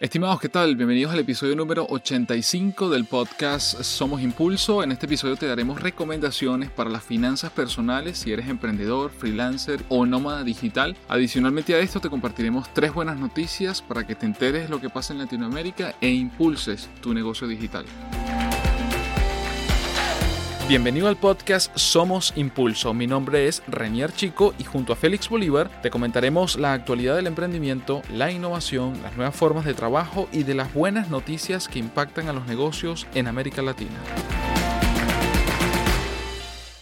Estimados, ¿qué tal? Bienvenidos al episodio número 85 del podcast Somos Impulso. En este episodio te daremos recomendaciones para las finanzas personales si eres emprendedor, freelancer o nómada digital. Adicionalmente a esto te compartiremos tres buenas noticias para que te enteres lo que pasa en Latinoamérica e impulses tu negocio digital. Bienvenido al podcast Somos Impulso. Mi nombre es Renier Chico y junto a Félix Bolívar te comentaremos la actualidad del emprendimiento, la innovación, las nuevas formas de trabajo y de las buenas noticias que impactan a los negocios en América Latina.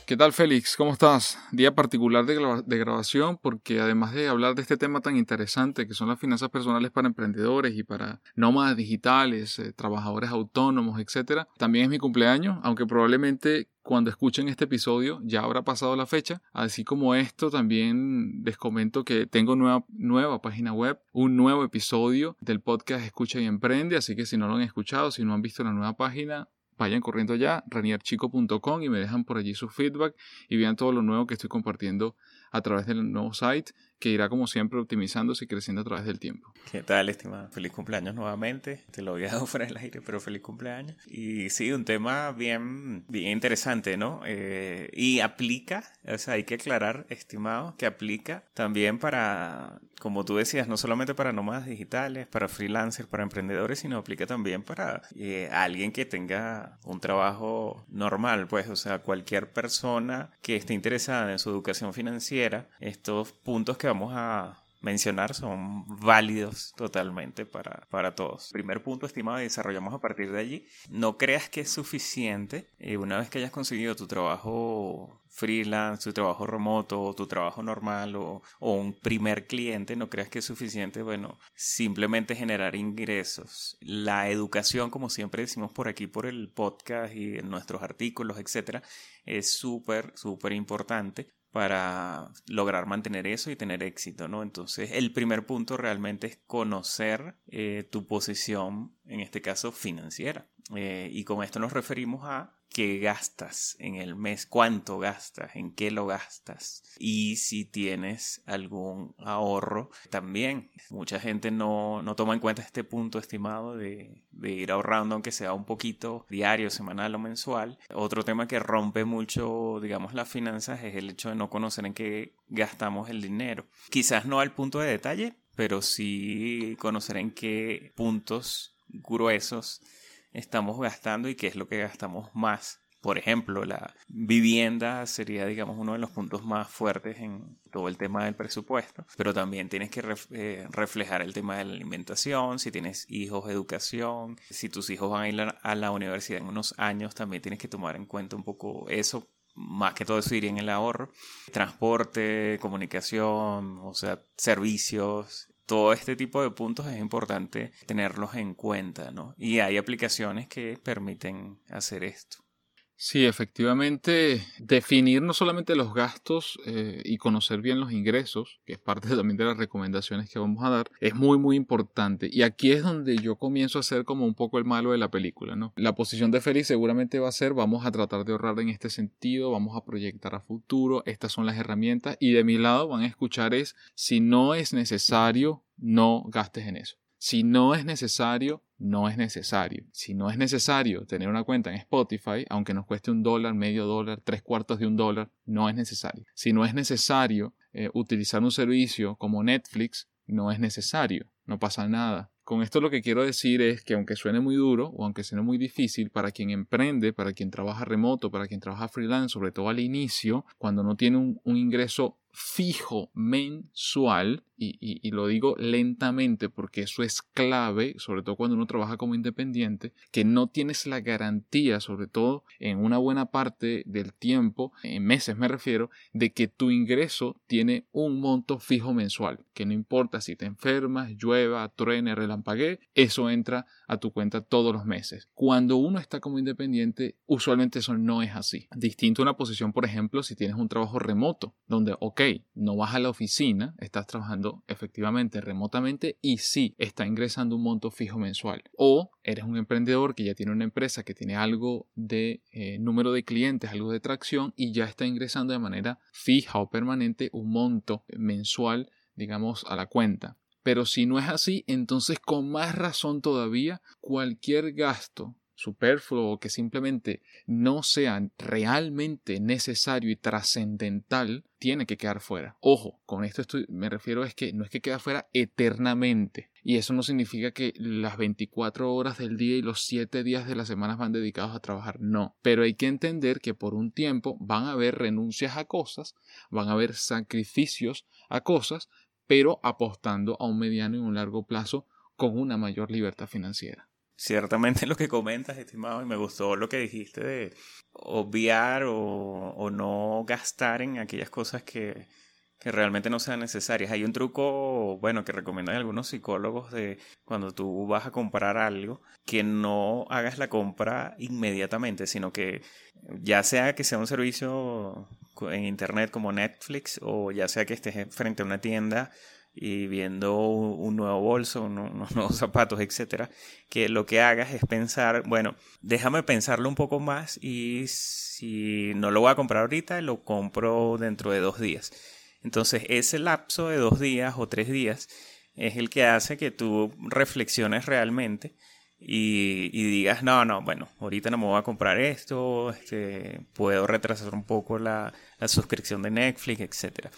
¿Qué tal Félix? ¿Cómo estás? Día particular de, grabación porque además de hablar de este tema tan interesante que son las finanzas personales para emprendedores y para nómadas digitales, eh, trabajadores autónomos, etc. También es mi cumpleaños, aunque probablemente cuando escuchen este episodio ya habrá pasado la fecha. Así como esto, también les comento que tengo nueva, nueva página web, un nuevo episodio del podcast Escucha y Emprende. Así que si no lo han escuchado, si no han visto la nueva página, vayan corriendo ya, ranierchico.com y me dejan por allí su feedback y vean todo lo nuevo que estoy compartiendo a través del nuevo site que irá como siempre optimizándose y creciendo a través del tiempo. ¿Qué tal, estimado? Feliz cumpleaños nuevamente. Te lo había dado fuera del aire, pero feliz cumpleaños. Y sí, un tema bien, bien interesante, ¿no? Eh, y aplica, o sea, hay que aclarar, estimado, que aplica también para, como tú decías, no solamente para nómadas digitales, para freelancers, para emprendedores, sino aplica también para eh, alguien que tenga un trabajo normal, pues, o sea, cualquier persona que esté interesada en su educación financiera, estos puntos que vamos a mencionar son válidos totalmente para, para todos. Primer punto, estimado, desarrollamos a partir de allí. No creas que es suficiente eh, una vez que hayas conseguido tu trabajo freelance, tu trabajo remoto, tu trabajo normal o, o, un primer cliente, no creas que es suficiente, bueno, simplemente generar ingresos. La educación, como siempre decimos por aquí, por el podcast y en nuestros artículos, etcétera, es súper, súper importante para lograr mantener eso y tener éxito, ¿no? Entonces, el primer punto realmente es conocer eh, tu posición, en este caso financiera. Eh, y con esto nos referimos a qué gastas en el mes, cuánto gastas, en qué lo gastas y si tienes algún ahorro también. Mucha gente no, no toma en cuenta este punto estimado de, de, ir ahorrando aunque sea un poquito diario, semanal o mensual. Otro tema que rompe mucho, digamos, las finanzas es el hecho de no conocer en qué gastamos el dinero. Quizás no al punto de detalle, pero sí conocer en qué puntos gruesos estamos gastando y qué es lo que gastamos más. Por ejemplo, la vivienda sería, digamos, uno de los puntos más fuertes en todo el tema del presupuesto, pero también tienes que eh, reflejar el tema de la alimentación, si tienes hijos, educación, si tus hijos van a ir a la universidad en unos años, también tienes que tomar en cuenta un poco eso más que todo eso iría en el ahorro. Transporte, comunicación, o sea, servicios, todo este tipo de puntos es importante tenerlos en cuenta, ¿no? Y hay aplicaciones que permiten hacer esto. Sí, efectivamente, definir no solamente los gastos eh, y conocer bien los ingresos, que es parte también de las recomendaciones que vamos a dar, es muy, muy importante. Y aquí es donde yo comienzo a ser como un poco el malo de la película, ¿no? La posición de Félix seguramente va a ser, vamos a tratar de ahorrar en este sentido, vamos a proyectar a futuro, estas son las herramientas, y de mi lado van a escuchar es, si no es necesario, no gastes en eso. Si no es necesario, no es necesario. Si no es necesario tener una cuenta en Spotify, aunque nos cueste un dólar, medio dólar, tres cuartos de un dólar, no es necesario. Si no es necesario eh, utilizar un servicio como Netflix, no es necesario. No pasa nada. Con esto lo que quiero decir es que aunque suene muy duro o aunque suene muy difícil para quien emprende, para quien trabaja remoto, para quien trabaja freelance, sobre todo al inicio, cuando no tiene un ingreso fijo mensual, y, lo digo lentamente porque eso es clave, sobre todo cuando uno trabaja como independiente, que no tienes la garantía, sobre todo en una buena parte del tiempo, en meses me refiero, de que tu ingreso tiene un monto fijo mensual, que no importa si te enfermas, llueva, truene, relampaguee, eso entra a tu cuenta todos los meses. Cuando uno está como independiente, usualmente eso no es así. Distinto a una posición, por ejemplo, si tienes un trabajo remoto, donde, ok, no vas a la oficina, estás trabajando efectivamente remotamente y sí está ingresando un monto fijo mensual. O eres un emprendedor que ya tiene una empresa que tiene algo de eh, número de clientes, algo de tracción y ya está ingresando de manera fija o permanente un monto mensual, digamos, a la cuenta. Pero si no es así, entonces con más razón todavía, cualquier gasto superfluo o que simplemente no sea realmente necesario y trascendental, tiene que quedar fuera. Ojo, con esto estoy, me refiero es que no es que quede fuera eternamente. Y eso no significa que las 24 horas del día y los 7 días de la semana van dedicados a trabajar. No. Pero hay que entender que por un tiempo van a haber renuncias a cosas, van a haber sacrificios a cosas, pero apostando a un mediano y un largo plazo con una mayor libertad financiera ciertamente lo que comentas, estimado, y me gustó lo que dijiste de obviar o, o no gastar en aquellas cosas que, que, realmente no sean necesarias. Hay un truco, bueno, que recomiendan algunos psicólogos de cuando tú vas a comprar algo, que no hagas la compra inmediatamente, sino que ya sea que sea un servicio en internet como Netflix o ya sea que estés frente a una tienda y viendo un nuevo bolso, unos nuevos zapatos, etcétera, que lo que hagas es pensar, bueno, déjame pensarlo un poco más y si no lo voy a comprar ahorita, lo compro dentro de dos días. Entonces, ese lapso de dos días o tres días es el que hace que tú reflexiones realmente y, digas, no, no, bueno, ahorita no me voy a comprar esto, este, puedo retrasar un poco la, la suscripción de Netflix, etcétera.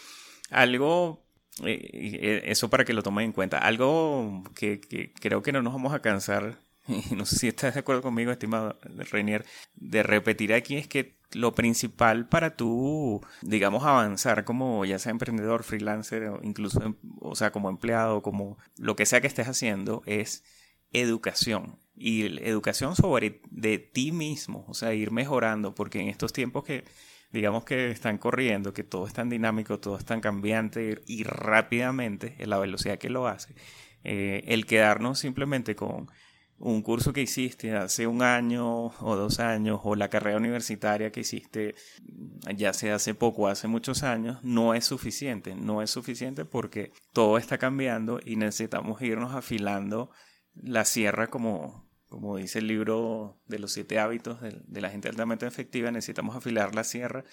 Algo eso para que lo tomen en cuenta. Algo que, creo que no nos vamos a cansar, y no sé si estás de acuerdo conmigo, estimado Reinier, de repetir aquí es que lo principal para tú, digamos, avanzar como ya sea emprendedor, freelancer, o incluso, em, o sea, como empleado, como lo que sea que estés haciendo, es educación. Y educación sobre de ti mismo, o sea, ir mejorando, porque en estos tiempos que digamos que están corriendo, que todo es tan dinámico, todo es tan cambiante y rápidamente, en la velocidad que lo hace, eh, el quedarnos simplemente con un curso que hiciste hace un año o dos años o la carrera universitaria que hiciste ya sea hace poco o hace muchos años no es suficiente, no es suficiente porque todo está cambiando y necesitamos irnos afilando la sierra como, como dice el libro de los siete hábitos de, la gente altamente efectiva, necesitamos afilar la sierra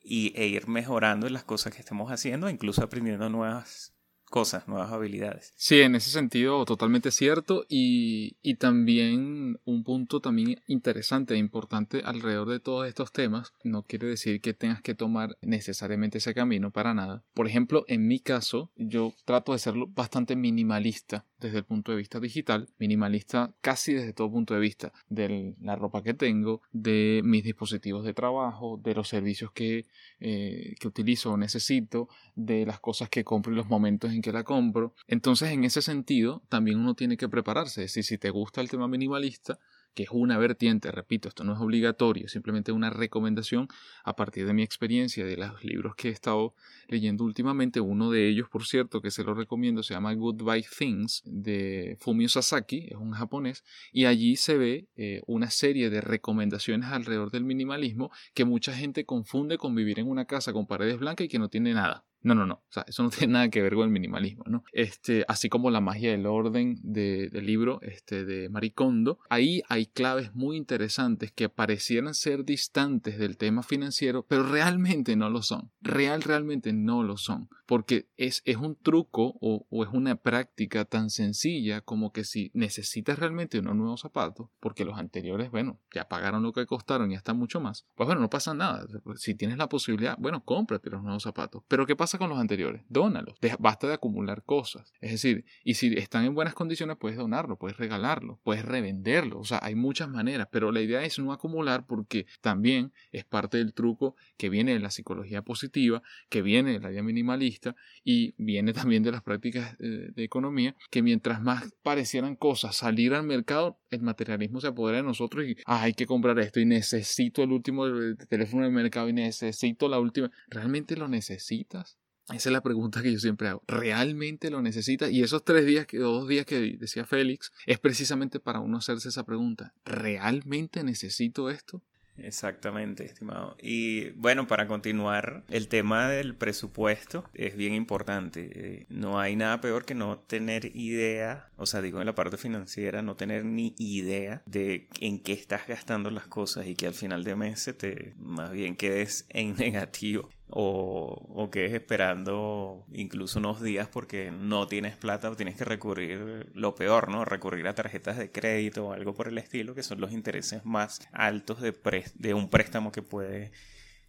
y, e ir mejorando en las cosas que estamos haciendo, incluso aprendiendo nuevas cosas, nuevas habilidades. Sí, en ese sentido totalmente cierto y, y también un punto también interesante e importante alrededor de todos estos temas, no quiere decir que tengas que tomar necesariamente ese camino para nada. Por ejemplo, en mi caso, yo trato de ser bastante minimalista desde el punto de vista digital, minimalista casi desde todo punto de vista, de la ropa que tengo, de mis dispositivos de trabajo, de los servicios que, eh, que utilizo o necesito, de las cosas que compro y los momentos en que la compro. Entonces, en ese sentido, también uno tiene que prepararse. Es decir, si te gusta el tema minimalista, que es una vertiente, repito, esto no es obligatorio, simplemente una recomendación a partir de mi experiencia, de los libros que he estado leyendo últimamente, uno de ellos, por cierto, que se lo recomiendo, se llama Goodbye Things, de Fumio Sasaki, es un japonés, y allí se ve eh, una serie de recomendaciones alrededor del minimalismo que mucha gente confunde con vivir en una casa con paredes blancas y que no tiene nada. No, no, no. O sea, eso no tiene nada que ver con el minimalismo, ¿no? Este, así como la magia del orden del libro este, de Maricondo, ahí hay claves muy interesantes que parecieran ser distantes del tema financiero, pero realmente no lo son. Real, realmente no lo son. Porque es, es un truco o, o es una práctica tan sencilla como que si necesitas realmente unos nuevos zapatos, porque los anteriores, bueno, ya pagaron lo que costaron y hasta mucho más, pues bueno, no pasa nada. Si tienes la posibilidad, bueno, cómprate los nuevos zapatos. Pero ¿qué pasa? Con los anteriores? Dónalos. Basta de acumular cosas. Es decir, y si están en buenas condiciones, puedes donarlo, puedes regalarlo, puedes revenderlo. O sea, hay muchas maneras, pero la idea es no acumular porque también es parte del truco que viene de la psicología positiva, que viene de la idea minimalista y viene también de las prácticas eh, de economía, que mientras más parecieran cosas salir al mercado, el materialismo se apodera de nosotros y ah, hay que comprar esto y necesito el último teléfono del mercado y necesito la última. ¿Realmente lo necesitas? Esa es la pregunta que yo siempre hago. ¿Realmente lo necesitas? Y esos tres días, que, dos días que decía Félix, es precisamente para uno hacerse esa pregunta. ¿Realmente necesito esto? Exactamente, estimado. Y bueno, para continuar, el tema del presupuesto es bien importante. Eh, no hay nada peor que no tener idea, o sea, digo en la parte financiera, no tener ni idea de en qué estás gastando las cosas y que al final de mes te más bien quedes en negativo. O, o quedes esperando incluso unos días porque no tienes plata o tienes que recurrir lo peor, ¿no? Recurrir a tarjetas de crédito o algo por el estilo, que son los intereses más altos de, de un préstamo que puede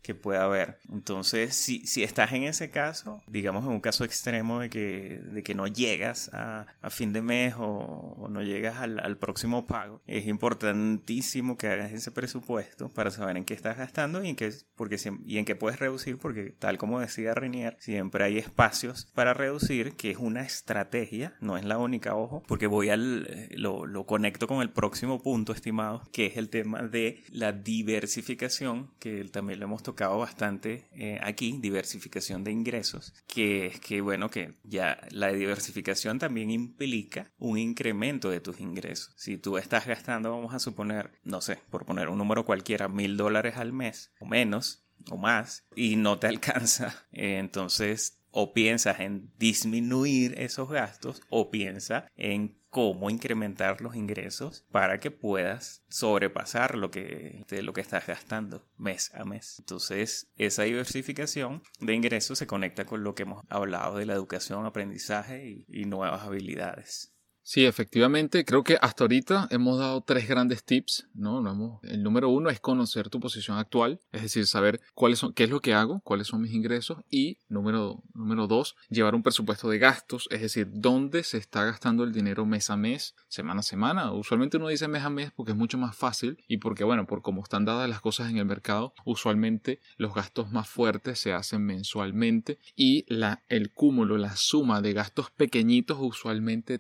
que pueda haber. Entonces, si, si estás en ese caso, digamos en un caso extremo de que, de que no llegas a, a fin de mes o, no llegas al, al, próximo pago, es importantísimo que hagas ese presupuesto para saber en qué estás gastando y en qué, porque, y en qué puedes reducir, porque tal como decía Renier, siempre hay espacios para reducir, que es una estrategia, no es la única, ojo, porque voy al, lo, lo conecto con el próximo punto, estimado, que es el tema de la diversificación, que también lo hemos tocado bastante eh, aquí, diversificación de ingresos, que es que, bueno, que ya la diversificación también implica un incremento de tus ingresos. Si tú estás gastando, vamos a suponer, no sé, por poner un número cualquiera, mil dólares al mes o menos, o más y no te alcanza, eh, entonces o piensas en disminuir esos gastos o piensa en cómo incrementar los ingresos para que puedas sobrepasar lo que, de lo que estás gastando mes a mes. Entonces, esa diversificación de ingresos se conecta con lo que hemos hablado de la educación, aprendizaje y nuevas habilidades. Sí, efectivamente, creo que hasta ahorita hemos dado tres grandes tips, ¿no? el número uno es conocer tu posición actual, es decir, saber cuáles son, qué es lo que hago, cuáles son mis ingresos y número, número dos, llevar un presupuesto de gastos, es decir, dónde se está gastando el dinero mes a mes, semana a semana. Usualmente uno dice mes a mes porque es mucho más fácil y porque, bueno, por cómo están dadas las cosas en el mercado, usualmente los gastos más fuertes se hacen mensualmente y la, el cúmulo, la suma de gastos pequeñitos usualmente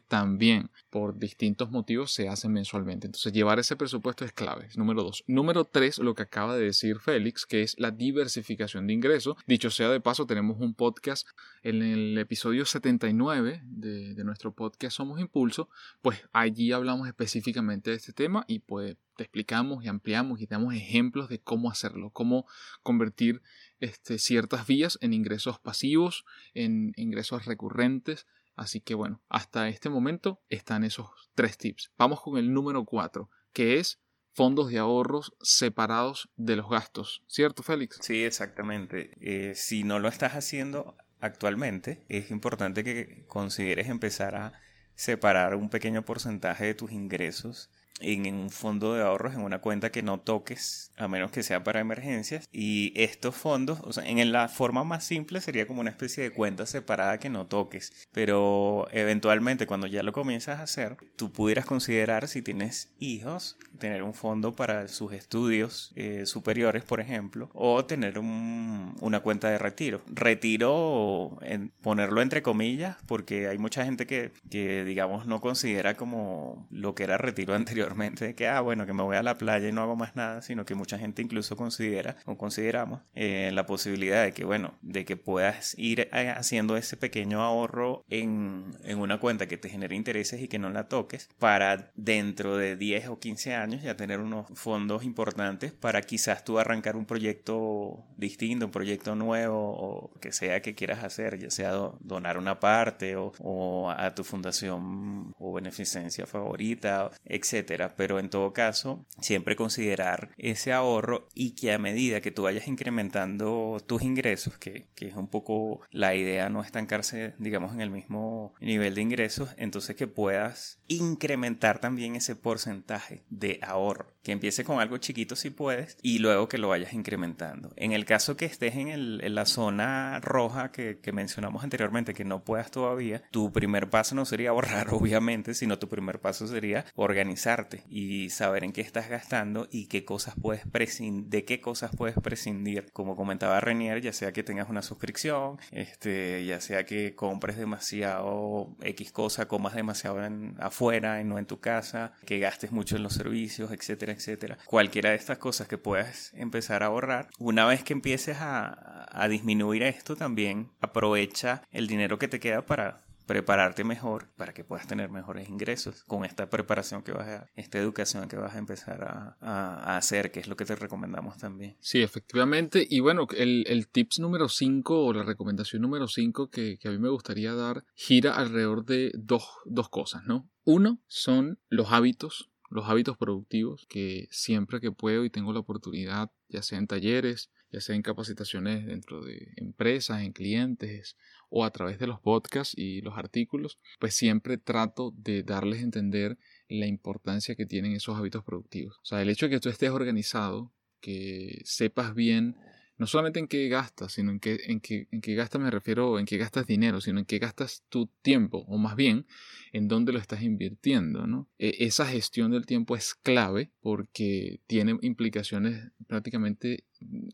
por distintos motivos se hacen mensualmente. Entonces llevar ese presupuesto es clave. Número dos. Número tres, lo que acaba de decir Félix, que es la diversificación de ingresos. Dicho sea de paso, tenemos un podcast en el episodio 79 de, de nuestro podcast Somos Impulso. Pues allí hablamos específicamente de este tema y pues te explicamos y ampliamos y damos ejemplos de cómo hacerlo, cómo convertir este, ciertas vías en ingresos pasivos, en ingresos recurrentes Así que bueno, hasta este momento están esos tres tips. Vamos con el número cuatro, que es fondos de ahorros separados de los gastos. ¿Cierto, Félix? Sí, exactamente. Eh, si no lo estás haciendo actualmente, es importante que consideres empezar a separar un pequeño porcentaje de tus ingresos en un fondo de ahorros, en una cuenta que no toques, a menos que sea para emergencias. Y estos fondos, o sea, en la forma más simple sería como una especie de cuenta separada que no toques. Pero eventualmente cuando ya lo comienzas a hacer, tú pudieras considerar si tienes hijos, tener un fondo para sus estudios eh, superiores, por ejemplo, o tener una cuenta de retiro. Retiro, en, ponerlo entre comillas, porque hay mucha gente que, que, digamos, no considera como lo que era retiro anterior de que, ah, bueno, que me voy a la playa y no hago más nada, sino que mucha gente incluso considera o consideramos eh, la posibilidad de que, bueno, de que puedas ir eh, haciendo ese pequeño ahorro en, en una cuenta que te genere intereses y que no la toques para dentro de 10 o 15 años ya tener unos fondos importantes para quizás tú arrancar un proyecto distinto, un proyecto nuevo o que sea que quieras hacer, ya sea donar una parte o, o a tu fundación o beneficencia favorita, etcétera pero en todo caso, siempre considerar ese ahorro y que a medida que tú vayas incrementando tus ingresos, que, que es un poco la idea no estancarse, digamos, en el mismo nivel de ingresos, entonces que puedas incrementar también ese porcentaje de ahorro. Que empiece con algo chiquito si puedes y luego que lo vayas incrementando. En el caso que estés en, el, en la zona roja que, que mencionamos anteriormente, que no puedas todavía, tu primer paso no sería ahorrar, obviamente, sino tu primer paso sería organizar y saber en qué estás gastando y qué cosas puedes prescindir, de qué cosas puedes prescindir. Como comentaba Renier, ya sea que tengas una suscripción, este, ya sea que compres demasiado X cosa, comas demasiado en, afuera y no en tu casa, que gastes mucho en los servicios, etcétera, etcétera. Cualquiera de estas cosas que puedas empezar a ahorrar. Una vez que empieces a, a disminuir esto, también aprovecha el dinero que te queda para prepararte mejor para que puedas tener mejores ingresos con esta preparación que vas a, esta educación que vas a empezar a, a, hacer, que es lo que te recomendamos también. Sí, efectivamente. Y bueno, el, el tips número 5 o la recomendación número 5 que, que, a mí me gustaría dar gira alrededor de dos, dos cosas, ¿no? Uno son los hábitos los hábitos productivos que siempre que puedo y tengo la oportunidad, ya sea en talleres, ya sea en capacitaciones dentro de empresas, en clientes o a través de los podcasts y los artículos, pues siempre trato de darles a entender la importancia que tienen esos hábitos productivos. O sea, el hecho de que tú estés organizado, que sepas bien no solamente en qué gastas, sino en qué, en qué, en qué gastas me refiero, en qué gastas dinero, sino en qué gastas tu tiempo, o más bien, en dónde lo estás invirtiendo. ¿no? E, esa gestión del tiempo es clave porque tiene implicaciones prácticamente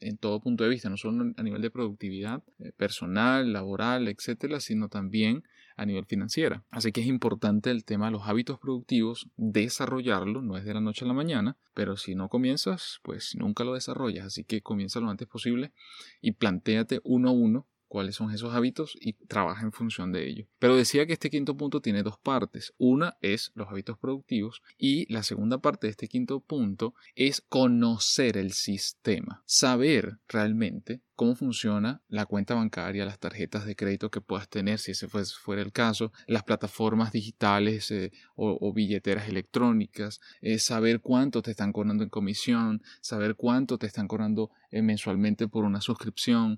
en todo punto de vista, no solo a nivel de productividad eh, personal, laboral, etcétera, sino también a nivel financiero. Así que es importante el tema de los hábitos productivos, desarrollarlo, no es de la noche a la mañana, pero si no comienzas, pues nunca lo desarrollas. Así que comienza lo antes posible y planteate uno a uno cuáles son esos hábitos y trabaja en función de ello. Pero decía que este quinto punto tiene dos partes. Una es los hábitos productivos y la segunda parte de este quinto punto es conocer el sistema, saber realmente cómo funciona la cuenta bancaria, las tarjetas de crédito que puedas tener, si ese fuera el caso, las plataformas digitales eh, o, billeteras electrónicas, eh, saber cuánto te están cobrando en comisión, saber cuánto te están cobrando eh, mensualmente por una suscripción,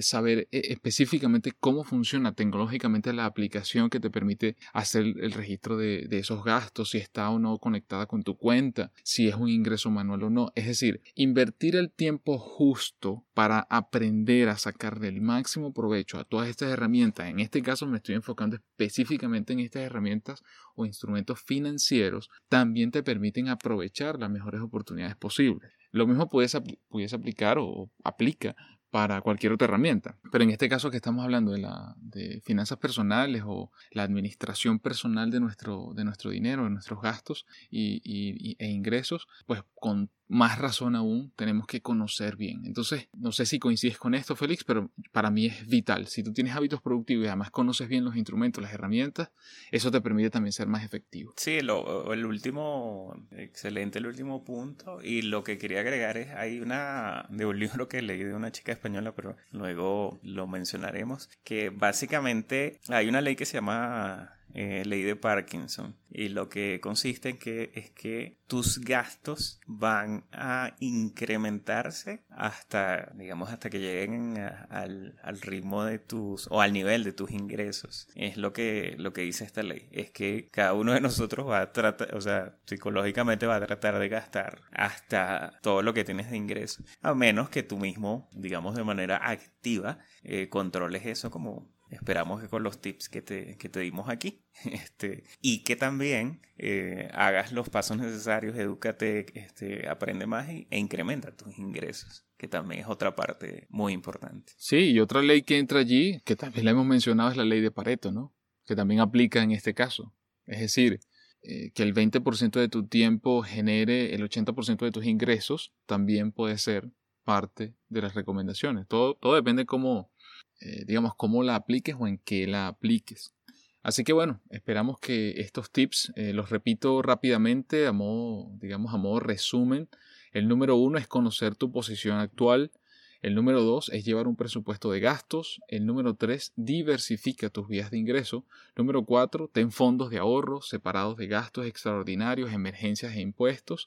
saber específicamente cómo funciona tecnológicamente la aplicación que te permite hacer el registro de esos gastos, si está o no conectada con tu cuenta, si es un ingreso manual o no. Es decir, invertir el tiempo justo para aprender a sacarle el máximo provecho a todas estas herramientas, en este caso me estoy enfocando específicamente en estas herramientas o instrumentos financieros, también te permiten aprovechar las mejores oportunidades posibles. Lo mismo puedes, puedes aplicar o aplica para cualquier otra herramienta. Pero en este caso que estamos hablando de, la, de finanzas personales o la administración personal de nuestro, de nuestro dinero, de nuestros gastos y, e ingresos, pues con más razón aún tenemos que conocer bien. Entonces, no sé si coincides con esto, Félix, pero para mí es vital. Si tú tienes hábitos productivos y además conoces bien los instrumentos, las herramientas, eso te permite también ser más efectivo. Sí, lo, el último, excelente el último punto. Y lo que quería agregar es, hay una, de un libro que leí de una chica española, pero luego lo mencionaremos, que básicamente hay una ley que se llama eh, ley de Parkinson. Y lo que consiste en que es que tus gastos van a incrementarse hasta, digamos, hasta que lleguen al, al, ritmo de tus, o al nivel de tus ingresos. Es lo que, lo que dice esta ley. Es que cada uno de nosotros va a tratar, o sea, psicológicamente va a tratar de gastar hasta todo lo que tienes de ingresos. A menos que tú mismo, digamos, de manera activa, eh, controles eso como Esperamos que con los tips que te, que te dimos aquí, este, y que también eh, hagas los pasos necesarios, edúcate, este, aprende más e incrementa tus ingresos, que también es otra parte muy importante. Sí, y otra ley que entra allí, que también la hemos mencionado, es la ley de Pareto, ¿no? Que también aplica en este caso. Es decir, eh, que el 20% de tu tiempo genere el 80% de tus ingresos, también puede ser parte de las recomendaciones. Todo, todo depende cómo, eh, digamos, cómo la apliques o en qué la apliques. Así que bueno, esperamos que estos tips eh, los repito rápidamente a modo, digamos, a modo resumen. El número uno es conocer tu posición actual. El número dos es llevar un presupuesto de gastos. El número tres, diversifica tus vías de ingreso. Número cuatro, ten fondos de ahorro separados de gastos extraordinarios, emergencias e impuestos.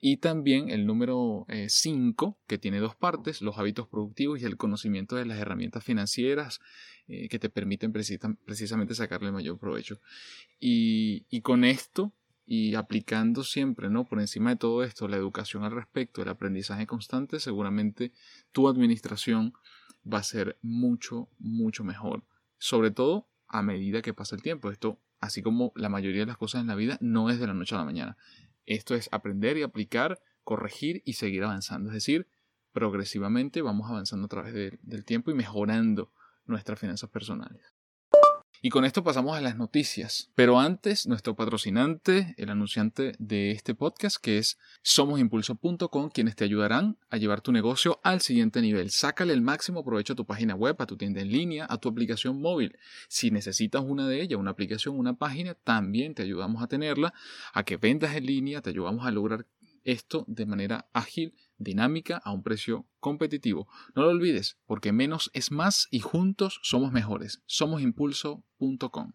Y también el número eh, cinco, que tiene dos partes, los hábitos productivos y el conocimiento de las herramientas financieras eh, que te permiten precisamente sacarle mayor provecho. Y, y con esto y aplicando siempre, ¿no? Por encima de todo esto, la educación al respecto, el aprendizaje constante, seguramente tu administración va a ser mucho, mucho mejor. Sobre todo a medida que pasa el tiempo. Esto, así como la mayoría de las cosas en la vida, no es de la noche a la mañana. Esto es aprender y aplicar, corregir y seguir avanzando. Es decir, progresivamente vamos avanzando a través del tiempo y mejorando nuestras finanzas personales. Y con esto pasamos a las noticias. Pero antes, nuestro patrocinante, el anunciante de este podcast, que es somosimpulso.com, quienes te ayudarán a llevar tu negocio al siguiente nivel. Sácale el máximo provecho a tu página web, a tu tienda en línea, a tu aplicación móvil. Si necesitas una de ellas, una aplicación, una página, también te ayudamos a tenerla, a que vendas en línea, te ayudamos a lograr esto de manera ágil, dinámica, a un precio competitivo. No lo olvides, porque menos es más y juntos somos mejores. Somosimpulso.com.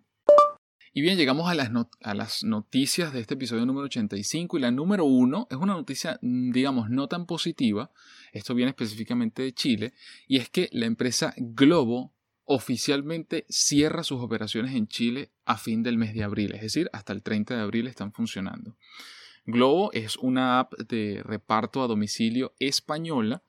Y bien, llegamos a las, a las, noticias de este episodio número 85 y la número uno es una noticia, mm, digamos, no tan positiva. Esto viene específicamente de Chile y es que la empresa Globo oficialmente cierra sus operaciones en Chile a fin del mes de abril, es decir, hasta el 30 de abril están funcionando. Globo es una app de reparto a domicilio española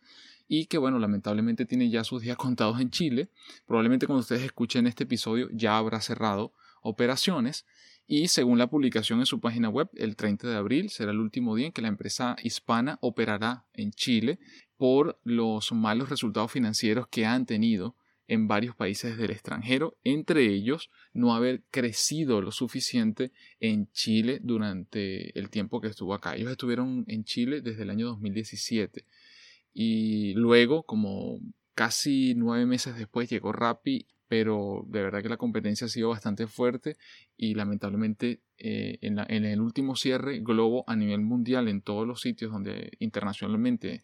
y que bueno, lamentablemente tiene ya sus días contados en Chile. Probablemente cuando ustedes escuchen este episodio ya habrá cerrado operaciones y según la publicación en su página web, el 30 de abril será el último día en que la empresa hispana operará en Chile por los malos resultados financieros que han tenido en varios países del extranjero, entre ellos no haber crecido lo suficiente en Chile durante el tiempo que estuvo acá. Ellos estuvieron en Chile desde el año 2017 y luego, como casi nueve meses después, llegó Rappi pero de verdad que la competencia ha sido bastante fuerte y lamentablemente eh, en, el último cierre Globo a nivel mundial en todos los sitios donde internacionalmente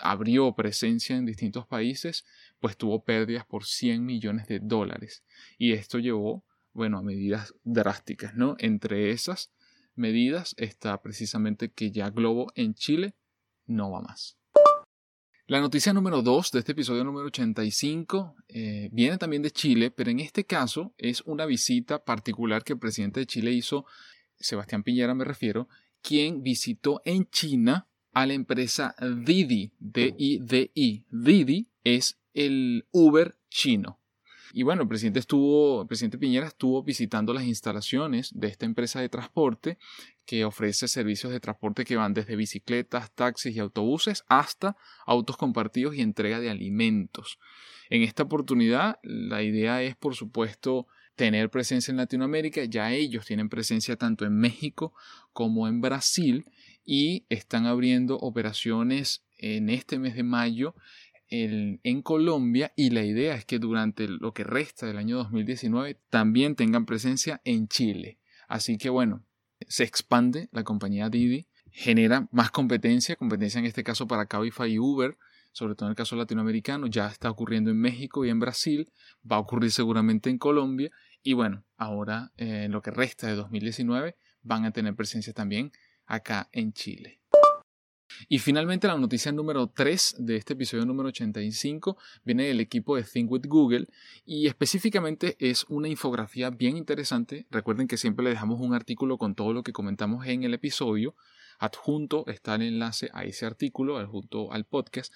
abrió presencia en distintos países pues tuvo pérdidas por 100 millones de dólares. Y esto llevó bueno a medidas drásticas no entre esas medidas está precisamente que ya Globo en Chile no va más la noticia número 2 de este episodio número 85 eh, viene también de Chile, pero en este caso es una visita particular que el presidente de Chile hizo, Sebastián Piñera me refiero, quien visitó en China a la empresa Didi, D-I-D-I. Didi es el Uber chino. Y bueno, presidente estuvo, el presidente Piñera estuvo visitando las instalaciones de esta empresa de transporte que ofrece servicios de transporte que van desde bicicletas, taxis y autobuses hasta autos compartidos y entrega de alimentos. En esta oportunidad, la idea es, por supuesto, tener presencia en Latinoamérica. Ya ellos tienen presencia tanto en México como en Brasil y están abriendo operaciones en este mes de mayo en Colombia y la idea es que durante lo que resta del año 2019 también tengan presencia en Chile. Así que bueno, se expande la compañía Didi, genera más competencia, competencia en este caso para Cabify y Uber, sobre todo en el caso latinoamericano, ya está ocurriendo en México y en Brasil, va a ocurrir seguramente en Colombia y bueno, ahora eh, en lo que resta de 2019 van a tener presencia también acá en Chile. Y finalmente la noticia número 3 de este episodio número 85 viene del equipo de Think with Google y específicamente es una infografía bien interesante. Recuerden que siempre le dejamos un artículo con todo lo que comentamos en el episodio. Adjunto está el enlace a ese artículo, adjunto al podcast.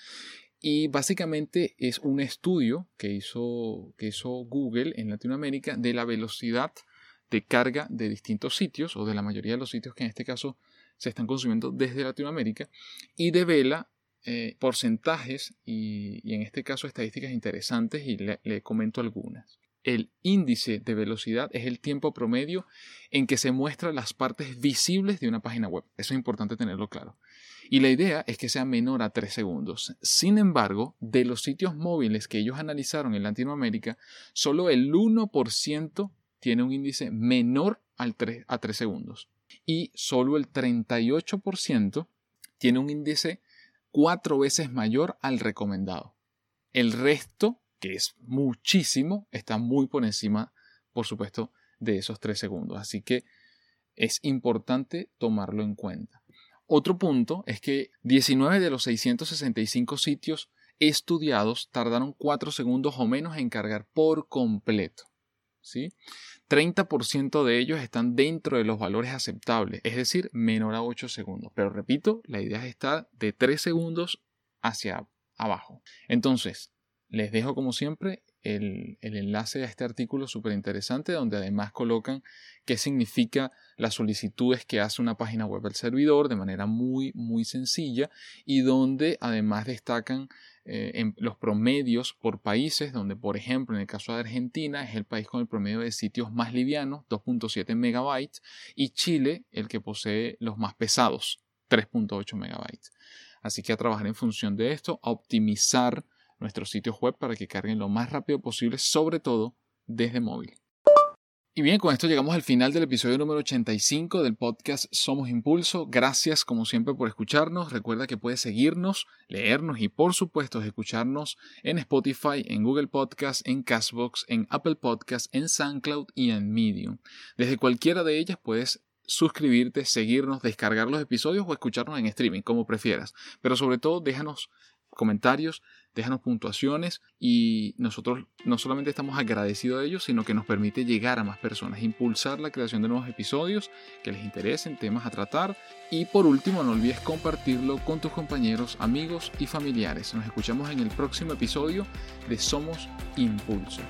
Y básicamente es un estudio que hizo, que hizo Google en Latinoamérica de la velocidad de carga de distintos sitios o de la mayoría de los sitios que en este caso se están consumiendo desde Latinoamérica y devela eh, porcentajes y, en este caso estadísticas interesantes y le, le comento algunas. El índice de velocidad es el tiempo promedio en que se muestran las partes visibles de una página web. Eso es importante tenerlo claro. Y la idea es que sea menor a 3 segundos. Sin embargo, de los sitios móviles que ellos analizaron en Latinoamérica, solo el 1% tiene un índice menor al 3, a 3 segundos y solo el 38% tiene un índice cuatro veces mayor al recomendado. El resto, que es muchísimo, está muy por encima, por supuesto, de esos tres segundos. Así que es importante tomarlo en cuenta. Otro punto es que 19 de los 665 sitios estudiados tardaron 4 segundos o menos en cargar por completo. ¿Sí? 30% de ellos están dentro de los valores aceptables, es decir, menor a 8 segundos. Pero repito, la idea está de 3 segundos hacia abajo. Entonces, les dejo como siempre el, enlace a este artículo súper interesante donde además colocan qué significa las solicitudes que hace una página web al servidor de manera muy muy sencilla y donde además destacan eh, en los promedios por países donde por ejemplo en el caso de Argentina es el país con el promedio de sitios más livianos 2.7 megabytes y Chile el que posee los más pesados 3.8 megabytes así que a trabajar en función de esto a optimizar nuestros sitios web para que carguen lo más rápido posible, sobre todo desde móvil. Y bien, con esto llegamos al final del episodio número 85 del podcast Somos Impulso. Gracias como siempre por escucharnos. Recuerda que puedes seguirnos, leernos y por supuesto escucharnos en Spotify, en Google Podcast, en Castbox, en Apple Podcast, en SoundCloud y en Medium. Desde cualquiera de ellas puedes suscribirte, seguirnos, descargar los episodios o escucharnos en streaming, como prefieras. Pero sobre todo déjanos comentarios, déjanos puntuaciones y nosotros no solamente estamos agradecidos de ellos, sino que nos permite llegar a más personas, impulsar la creación de nuevos episodios que les interesen, temas a tratar y por último no olvides compartirlo con tus compañeros, amigos y familiares. Nos escuchamos en el próximo episodio de Somos Impulso.